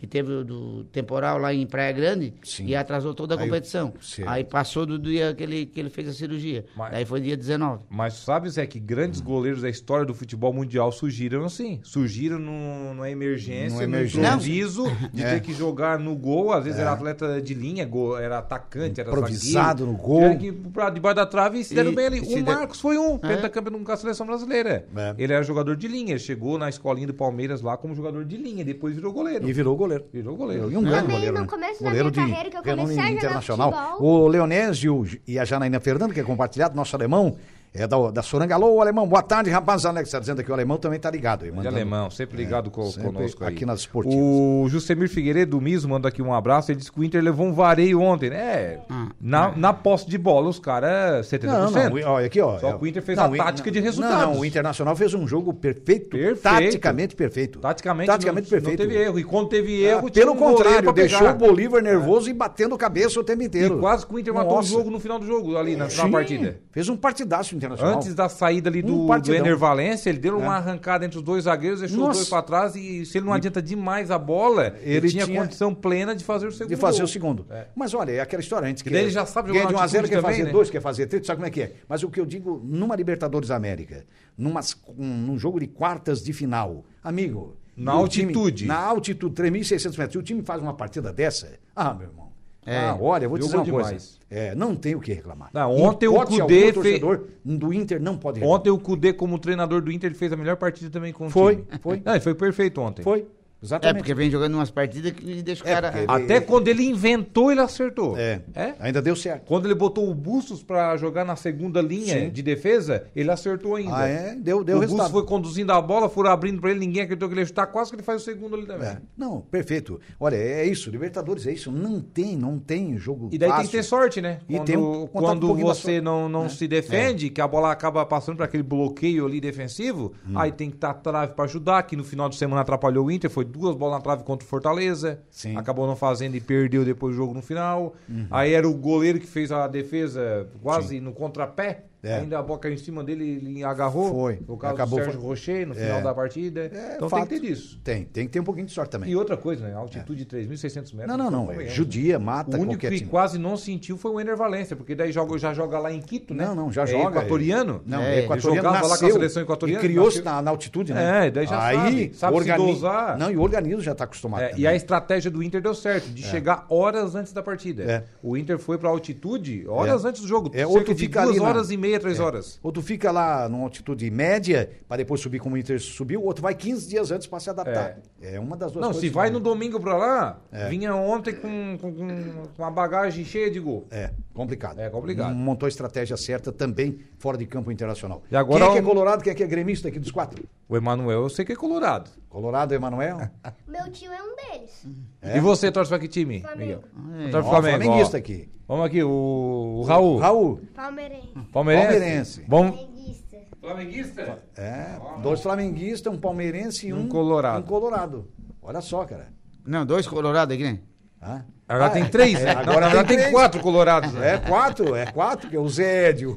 que teve o do temporal lá em Praia Grande Sim. e atrasou toda a Aí competição. Aí passou do dia que ele, que ele fez a cirurgia. Mas- Daí foi dia 19. Mas sabe, Zé, que grandes goleiros da história do futebol mundial surgiram assim. Surgiram no, numa emergência, Numa no emergência. improviso, de É. ter que jogar no gol. Às vezes era atleta de linha, gol, era atacante, era Improvisado zagueiro. no gol. Tiveram que pra debaixo da trave e se deram E- bem ali. O de- Marcos foi um, É. pentacampeão com a seleção brasileira. É. Ele era jogador de linha, chegou na escolinha do Palmeiras lá como jogador de linha, depois virou goleiro. E virou goleiro. Virou goleiro. E um grande Também goleiro, no né? começo da goleiro minha carreira, que eu comecei a jogar internacional. futebol. O Leonésio e a Janaína Fernando, que é compartilhado, nosso alemão, é da, da Soranga. Alô, alemão, boa tarde, rapaz. Alex está dizendo aqui, o alemão também tá ligado. aí, De mandando- alemão, sempre ligado co- É, sempre conosco aí. aqui nas esportivas. O Jusemir Figueiredo do Miso manda aqui um abraço. Ele disse que o Inter levou um vareio ontem, né? É, Ah, na, na posse de bola, os caras 70%. Não, não, olha aqui, ó. Só é- que o Inter fez não, a tática de não, resultados. Não, o Internacional fez um jogo perfeito, Perfeito. taticamente perfeito. Taticamente, taticamente não, perfeito. não teve erro. E quando teve Ah, erro, tinha pelo um contrário, deixou pegar. o Bolívar nervoso e batendo cabeça o tempo E inteiro. quase que o Inter matou o Nossa. jogo no final do jogo, ali na, na Sim, partida. Fez um partidaço internacional. Antes da saída ali do, Um do partidão. Ener Valência, ele deu uma É. arrancada entre os dois zagueiros, deixou Nossa. os dois pra trás e se ele não adianta demais a bola, ele, Ele tinha, tinha- condição plena de fazer o segundo de fazer gol. o segundo. É. Mas olha, é aquela história antes que. daí ele já sabe jogar de 1 na a 0 altitude quer fazer né? 2, quer fazer 3, sabe como é que é? Mas o que eu digo, numa Libertadores América, numas, um, num jogo de quartas de final, amigo. Na o time- altitude. na altitude, 3.600 metros. Se o time faz uma partida dessa, ah, meu irmão. É, ah, olha, vou te dizer uma jogou coisa. demais. É, não tem o que reclamar. Não, ontem o Cudê fez- do Inter não pode reclamar. Ontem o Cudê, como treinador do Inter, ele fez a melhor partida também com o Foi, time. foi. Ele foi perfeito ontem. Foi. É, Exatamente. porque vem jogando umas partidas que deixa o É, cara. ele- Até quando ele inventou, ele acertou. É, É? Ainda deu certo. Quando ele botou o Bustos pra jogar na segunda linha Sim. de defesa, ele acertou ainda. Ah, é? Deu, deu o resultado. Bustos foi conduzindo a bola, foram abrindo pra ele, ninguém acreditou que ele ia chutar, quase que ele faz o segundo ali também. É. Não, perfeito. Olha, é isso. Libertadores é isso. Não tem, não tem jogo E daí fácil. tem que ter sorte, né? E quando tem um- um quando da você sorte. não, não É. se defende, que a bola acaba passando para aquele bloqueio ali defensivo, Hum. aí tem que estar trave para ajudar, que no final de semana atrapalhou o Inter, foi duas bolas na trave contra o Fortaleza, Sim. Uhum. acabou não fazendo e perdeu depois o jogo no final. Aí era o goleiro que fez a defesa quase no contrapé, É. ainda a bola caiu em cima dele, ele agarrou. Foi. O caso Acabou do Sérgio foi- Rocher no É. final da partida. É então fato. tem que ter isso. Tem, tem que ter um pouquinho de sorte também. E outra coisa, né? Altitude de 3.600 metros. Não, não, não. É, convenhamos, né? judia, mata O único que time. quase não sentiu foi o Ener Valência, porque daí joga, já joga lá em Quito, né? Não, não, já é joga. equatoriano. Não, É, é, equatoriano jogava lá com a nasceu seleção equatoriana, E criou-se nasceu- na, na altitude, né? É, daí já Aí, sabe, sabe se dosar. Não, e o organismo já está acostumado. É, e a estratégia do Inter deu certo, de chegar horas antes da partida. É. O Inter foi pra altitude horas É. antes do jogo. É, ou cerca tu de fica duas ali horas e meia, três É. horas. Ou tu fica lá numa altitude média, para depois subir como o Inter subiu, ou tu vai 15 dias antes para se adaptar. É. uma das duas Não, se vai no domingo pra lá, É. vinha ontem com, com, com- com a bagagem cheia de gol. É, complicado. É complicado. Montou a estratégia certa também fora de campo internacional. E agora quem é que é colorado, quem é que é gremista aqui dos quatro? O Emanuel, eu sei que é colorado. Colorado, Emanuel? Meu tio é um deles. É? E você torce pra que time, Flamengo. Miguel? É. Torce Ó, Flamengo, flamenguista ó. aqui. Vamos aqui, o, o Raul. Raul, Palmeirense. Palmeirense. Palmeirense. Bom, Flamenguista. Flamenguista? é, dois flamenguistas, um palmeirense e um, Um colorado. Um colorado. Olha só, cara. Não, dois colorados aqui, né? Hã? Agora Ah, tem é. três, É, né? agora Agora tem tem três. quatro colorados. né? É quatro, é quatro, que é o Zédio.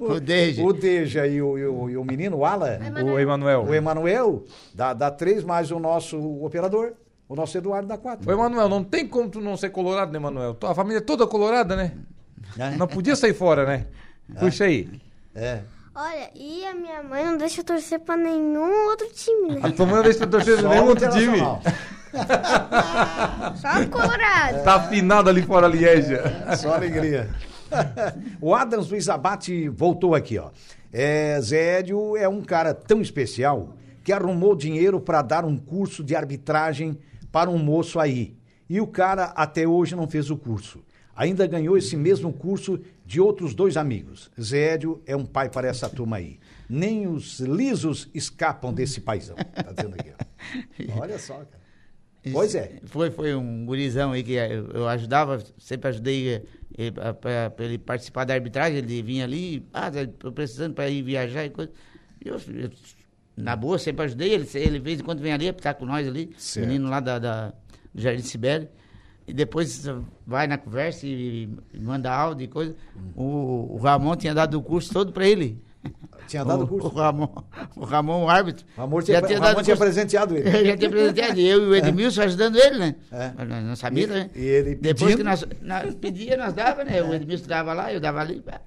O Deja. O Deja e o, e o, e o menino, o Ala. O Emanuel. O Emanuel dá, dá três mais o nosso operador. O nosso Eduardo dá quatro. Ô, Emanuel, não tem como tu não ser colorado, né, Emanuel? A família é toda colorada, né? Não podia sair fora, né? Puxa aí. É. Olha, e a minha mãe não deixa eu torcer pra nenhum outro time, né? A tua mãe não deixa tu torcer Só nenhum o outro time. Só Colorado. Tá afinado ali fora a Lieja. Só alegria. o Adams Luiz Abate voltou aqui, ó. É, Zédio é um cara tão especial que arrumou dinheiro para dar um curso de arbitragem para um moço aí. E o cara até hoje não fez o curso. Ainda ganhou esse mesmo curso de outros dois amigos. Zédio é um pai para essa turma aí. Nem os lisos escapam desse paizão. Tá dizendo aqui, ó. Olha só, cara. Pois é. Foi, foi um gurizão aí que eu, eu ajudava, sempre ajudei ele, para ele participar da arbitragem, ele vinha ali, ah, tô precisando para ir viajar e coisa. Eu, eu, na boa, sempre ajudei ele, ele de vez em quando vem ali, tá com nós ali, Certo. menino lá da, da- do Jardim Sibéria. E depois vai na conversa e, e manda áudio e coisa. O, o Ramon tinha dado o curso todo para ele. Tinha dado o, curso. O Ramon, o Ramon, o árbitro. O Ramon tinha, já tinha o Ramon dado tinha presenteado ele. Eu já tinha apresentado, eu e o Edmilson ajudando ele, né? É. Nós não sabia, E- né? e ele Depois que nós, nós pedia, nós dava, né? O Edmilson dava lá, eu dava ali. pá.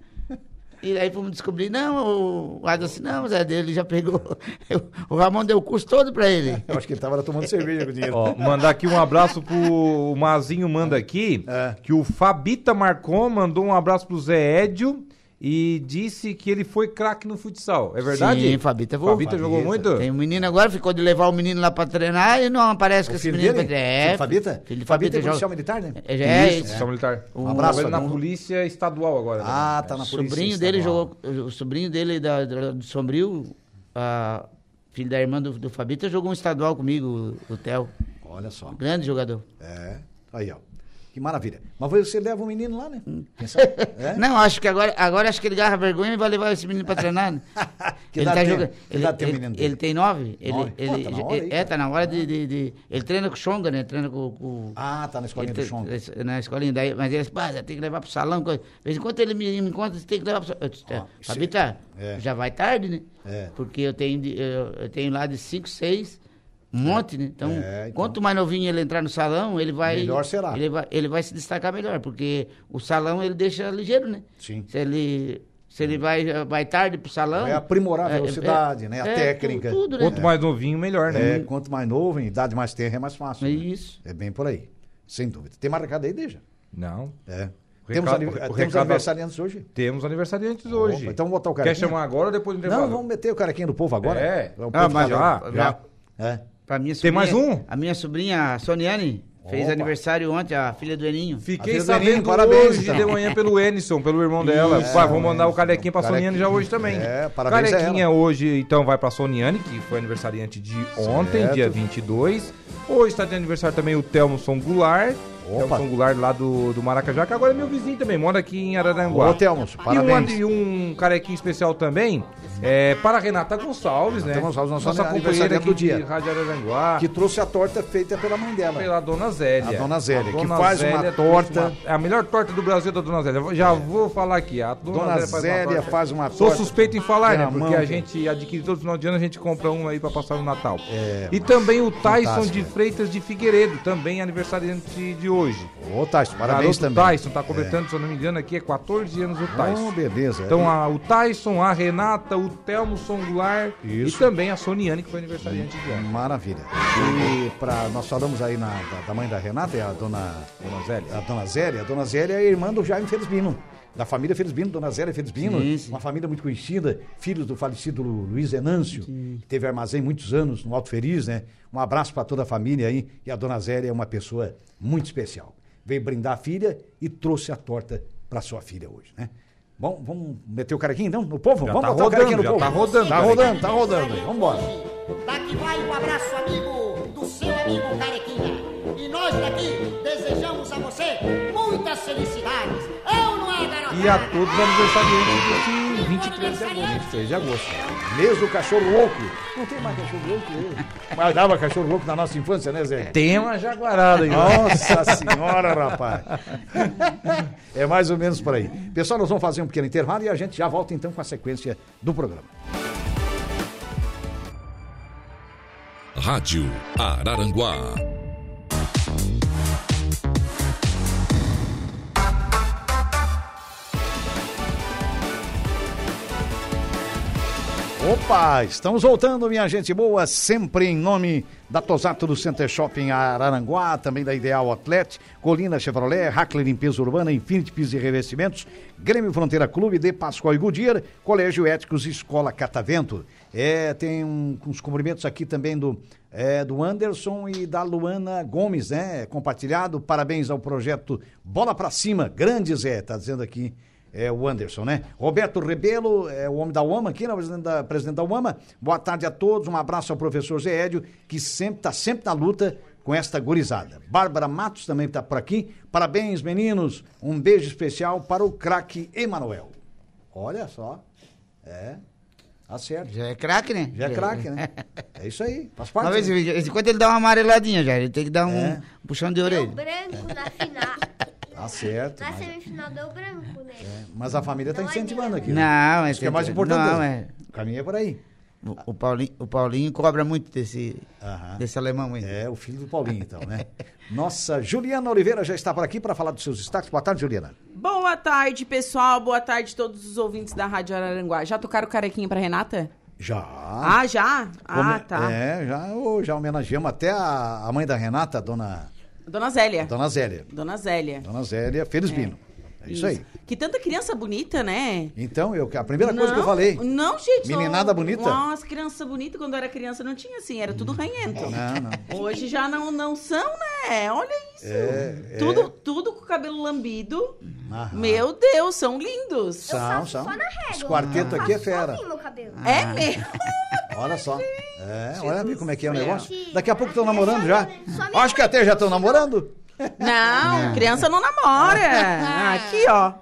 E aí fomos descobrir, não, o Adam assim, não, Zé dele já pegou. O Ramon deu o curso todo pra ele. Eu acho que ele tava lá tomando cerveja com o dinheiro. Ó, mandar aqui um abraço pro o Mazinho manda aqui É. que o Fabita Marcon mandou um abraço pro Zé Édio e disse que ele foi craque no futsal. É verdade? Sim, Fabita voou. Fabita jogou Fabita. muito? Tem um menino agora, ficou de levar o menino lá pra treinar e não aparece com O esse filho menino dele? É, Fabita? Filho de Fabita é Fabita. policial joga- militar, né? É, é Isso, policial militar. Um abraço, Trabalha na polícia estadual agora. né? Ah, tá na O polícia. sobrinho dele estadual. jogou, o sobrinho dele da, da- do Sombrio, a filho da irmã do, do Fabita, jogou um estadual comigo, o, o Theo. Olha só. Grande jogador. É. Aí, ó. Que maravilha. Mas você leva o menino lá, né? É? Não, acho que agora, agora acho que ele agarra vergonha e vai levar esse menino pra treinar. né? Que idade tem? Que Ele, idade tem ele- ele tem nove. Ele, Nove? Pô, ele, tá na hora aí, é, tá na hora de, de- de- Ele treina com o Xonga, né? Treina com. com Ah, tá na escolinha ele do esse- Na escolinha. Daí, mas ele disse, tem que levar pro salão. coisa." De vez em quando ele me, me encontra, você tem que levar pro salão. Eu disse, Fabita, é. já vai tarde, né? É. Porque eu tenho, eu, eu tenho lá de cinco, seis. Um monte, né? Então, É, então. quanto mais novinho ele entrar no salão, ele vai. Melhor será. Ele vai, ele vai se destacar melhor, porque o salão ele deixa ligeiro, né? Sim. Se ele, se ele vai, vai tarde pro salão. Vai aprimorar a é, velocidade, né? A técnica. tu- Tudo, né? Quanto mais novinho, melhor, né? É, quanto mais novo, em idade mais tenra, é mais fácil. É né? isso. É bem por aí. Sem dúvida. Tem marcado aí, deixa. Não. É. Temos recado- aniv- temos recado- aniversariantes hoje? Temos aniversariantes hoje. Opa, então vamos botar o Quer carequinha? chamar agora ou depois do intervalo? Não, vamos meter o carequinha do povo agora. É. o povo Ah, mas tá- já, já. É. Pra minha Tem mais um? A minha sobrinha, a Soniane, fez Opa. aniversário ontem, a filha do Eninho. Fiquei sabendo Fernandinha, parabéns, hoje então. de manhã pelo Enison, pelo irmão dela. Isso, Pai, vou mandar o carequinha pra. Soniane já hoje também. É, parabéns a Carequinha ela. hoje, então, vai pra Soniane, que foi aniversariante de ontem, Certo. dia 22. Hoje está de aniversário também o Telmson Goulart. Opa. Telmson Goulart lá do, do Maracajá, que agora é meu vizinho também, mora aqui em Araranguá. Ô, Telmos, E um, parabéns. e um carequinho especial também é, para a Renata Gonçalves, né? Renata Gonçalves, nossa nossa companheira aqui do dia. de Rádio Araranguá. Que trouxe a torta feita pela mãe dela. Pela Dona Zélia. A Dona Zélia, que Dona faz uma Zélia torta- trouxe uma- é a melhor torta do Brasil da Dona Zélia. Já vou falar aqui. A Dona, Dona Zélia faz uma Zélia torta. faz uma Sou torta suspeito em falar, né? pela Porque a gente adquire todo final de ano, a gente compra um aí pra passar no Natal. É, e também o Tyson fantástico. de Freitas de Figueiredo, também aniversariante de hoje. Ô, Tyson, parabéns Garoto também. Tyson tá completando, se eu não me engano, aqui é 14 anos o Tyson. Oh, beleza. Então a- o Tyson, a Renata, o Telmo Songular Isso. e também a Soniane, que foi aniversariante de ontem. Maravilha. E pra, nós falamos aí na, da, da mãe da Renata, é a dona, Dona Zélia. a dona Zélia. A dona Zélia é irmã do Jaime Felizbino. Da família Felizbino, Dona Zélia Felizbino, Sim, sim. uma família muito conhecida, filhos do falecido Lu- Luiz Enâncio, que teve armazém muitos anos no Alto Feliz, né? Um abraço para toda a família aí, e a Dona Zélia é uma pessoa muito especial. Veio brindar a filha e trouxe a torta para sua filha hoje, né? Bom, vamos meter o carequinho então no povo? Já vamos tá botar o carequinho no rodando, povo? tá rodando, Tá rodando, tá rodando vamos embora. Daqui vai um abraço amigo do seu amigo Carequinha. E nós daqui desejamos a você muitas felicidades. E a todos os aniversariantes desse 23 de agosto. 23 de agosto. Mês do cachorro louco. Não tem mais cachorro louco hoje. Mas dava cachorro louco na nossa infância, né, Zé? Tem uma jaguarada aí. Nossa senhora, rapaz. É mais ou menos por aí. Pessoal, nós vamos fazer um pequeno intervalo e a gente já volta então com a sequência do programa. Rádio Araranguá. Opa, estamos voltando, minha gente boa, sempre em nome da Tosato do Center Shopping Araranguá, também da Ideal Atlet, Colina Chevrolet, Hackler Limpeza Urbana, Infinity Pisos e Revestimentos, Grêmio Fronteira Clube, De Pascoal e Goodyear, Colégio Éticos Escola Catavento. É, tem um, uns cumprimentos aqui também do, é, do Anderson e da Luana Gomes, né? Compartilhado, parabéns ao projeto Bola Pra Cima, grande Zé, tá dizendo aqui é o Anderson, né? Roberto Rebelo, é o homem da UAMA aqui, né? Presidente da, presidente da UAMA. Boa tarde a todos, um abraço ao professor Zé Édio, que sempre está sempre na luta com esta gurizada. Bárbara Matos também está por aqui. Parabéns, meninos. Um beijo especial para o craque Emanuel. Olha só. É. Tá certo. Já é craque, né? Já é craque, né? É isso aí. Faz parte. vez, né? de vez em quando ele dá uma amareladinha já. Ele tem que dar um É. puxão de Deu orelha. branco na final. Tá certo. Na Mas, semifinal deu branco, né? mas a família está Não incentivando aqui. Não, é Isso que é mais importante. Não, né? é. O caminho é por aí. O, o Paulinho, o Paulinho cobra muito desse, Aham. desse alemão aí. É, o filho do Paulinho, então, né? Nossa, Juliana Oliveira já está por aqui para falar dos seus destaques. Boa tarde, Juliana. Boa tarde, pessoal. Boa tarde a todos os ouvintes da Rádio Araranguá. Já tocaram carequinha pra Renata? Já. Ah, já? Ah, Come- tá. É, já, já homenageamos até a, a mãe da Renata, a dona, Dona Zélia. dona Zélia. Dona Zélia. Dona Zélia Felizbino. É, isso aí. Que tanta criança bonita, né? Então, eu, a primeira coisa que eu falei. Não, gente. Meninada não- bonita? Nossa, criança bonita, quando eu era criança não tinha assim, era tudo ranhento. Não, não. Hoje já não, não são, né? Olha isso. É, tudo, é. tudo com o cabelo lambido. Aham. Meu Deus, são lindos. Eu São, são. só na régua. Esse quarteto Eu aqui é fera. sozinho meu cabelo. É mesmo? Olha só. É, olha como é que é o negócio. Daqui a pouco estão namorando já. Acho que até já estão namorando. Não, criança não namora. Aqui, ó.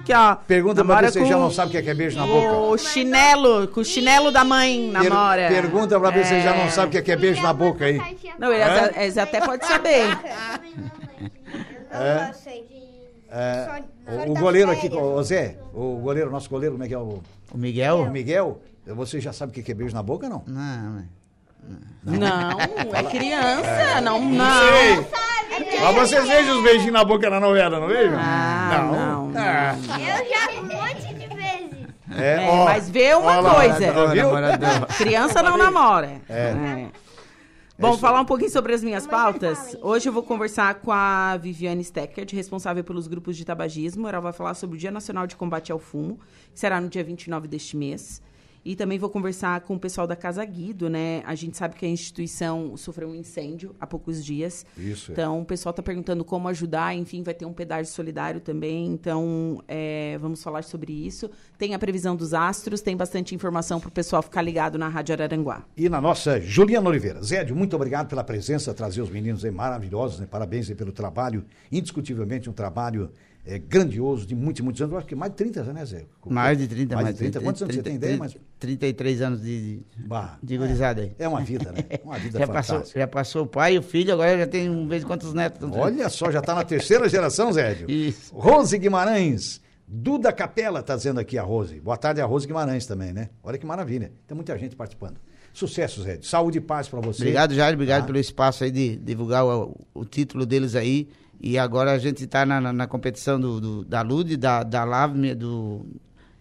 Aqui, ó. Pergunta pra Namora ver se você já não sabe o que é, que é beijo na boca. O chinelo, com o chinelo da mãe Per- namora. pergunta pra ver se você já não sabe o que é, que é beijo na boca aí. Não, eles, Hã? eles até podem saber. Não. É, Só- o, o goleiro aqui, o Zé, o goleiro, nosso goleiro, como é que é o, O Miguel? o Miguel? Você já sabe o que é beijo na boca, não? Não, é. Não, é criança. Não, não. Mas vocês vejam os beijinhos na boca na novela, não vejam? Ah, não. Ah, Eu já vi um monte de vezes. é, É, ó, mas vê uma ó lá, coisa. ó, viu? namorador. Criança não namora. É. É. Bom, falar um pouquinho sobre as minhas pautas. Hoje eu vou conversar com a Viviane Steckert, responsável pelos grupos de tabagismo. Ela vai falar sobre o Dia Nacional de Combate ao Fumo, que será no dia 29 deste mês. E também vou conversar com o pessoal da Casa Guido, né? A gente sabe que a instituição sofreu um incêndio há poucos dias. Isso. Então, o pessoal está perguntando como ajudar. Enfim, vai ter um pedágio solidário também. Então, é, vamos falar sobre isso. Tem a previsão dos astros, tem bastante informação para o pessoal ficar ligado na Rádio Araranguá. E na nossa Juliana Oliveira. Zédio, muito obrigado pela presença, trazer os meninos aí maravilhosos, né? Parabéns aí pelo trabalho, indiscutivelmente um trabalho é, grandioso, de muitos, muitos anos. Eu acho que mais de 30, né, Zé? Mais de 30, Mais de 30. Quantos anos você tem ideia? Mas, 33 anos de, de, bah, de gurizada aí. é uma vida, né? Uma vida Já passou, fantástica. já passou o pai e o filho, agora já tem um vez quantos netos. Olha só, já está na terceira geração, Zédio. Isso. Rose Guimarães. Duda Capela está dizendo aqui a Rose. Boa tarde a Rose Guimarães também, né? Olha que maravilha. Tem muita gente participando. Sucesso, Zédio. Saúde e paz para você. Obrigado, Jair. Obrigado Tá? pelo espaço aí de divulgar o, o título deles aí. E agora a gente está na, na, na competição do, do- da LUD, da, da LAV, do,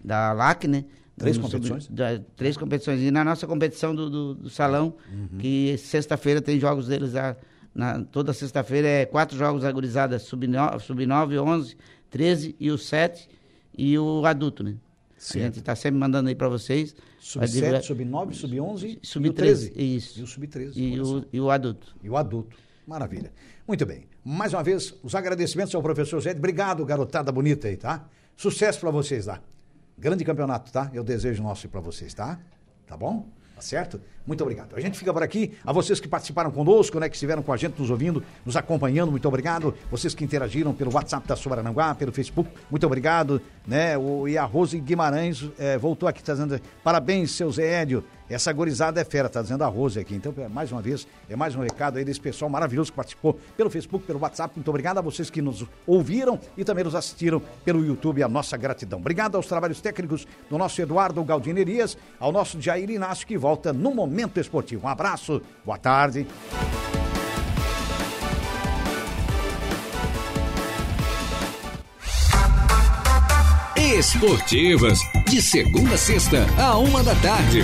da LAC, né? Três No competições? da- três competições. E na nossa competição do, do, do salão, Uhum. que sexta-feira tem jogos deles lá. Na, toda sexta-feira é quatro jogos agurizadas, sub-9, sub 11, 13 e o 7 e o adulto, né? Certo. A gente está sempre mandando aí para vocês. Sub pra 7, divulgar- sub 9, sub 11 e o Sub 13. 13, isso. E o sub 13. E e o adulto. E o adulto. Maravilha. Muito bem. Mais uma vez, os agradecimentos ao professor Zé. Obrigado, garotada bonita aí, tá? Sucesso para vocês lá. Grande campeonato, tá? Eu desejo nosso para vocês, tá? Tá bom? Tá certo? Muito obrigado. A gente fica por aqui. A vocês que participaram conosco, né? Que estiveram com a gente, nos ouvindo, nos acompanhando, muito obrigado. Vocês que interagiram pelo WhatsApp da Subarananguá, pelo Facebook, muito obrigado. Né? O, e a Rose Guimarães eh, voltou aqui trazendo parabéns, seu Zé Édio. Essa gorizada é fera, tá dizendo a Rose aqui. Então, é, mais uma vez, é mais um recado aí desse pessoal maravilhoso que participou pelo Facebook, pelo WhatsApp. Muito obrigado a vocês que nos ouviram e também nos assistiram pelo YouTube. A nossa gratidão. Obrigado aos trabalhos técnicos do nosso Eduardo Galdinerias, ao nosso Jair Inácio, que volta no Momento Esportivo. Um abraço, boa tarde. Esportivas, de segunda a sexta, a uma da tarde.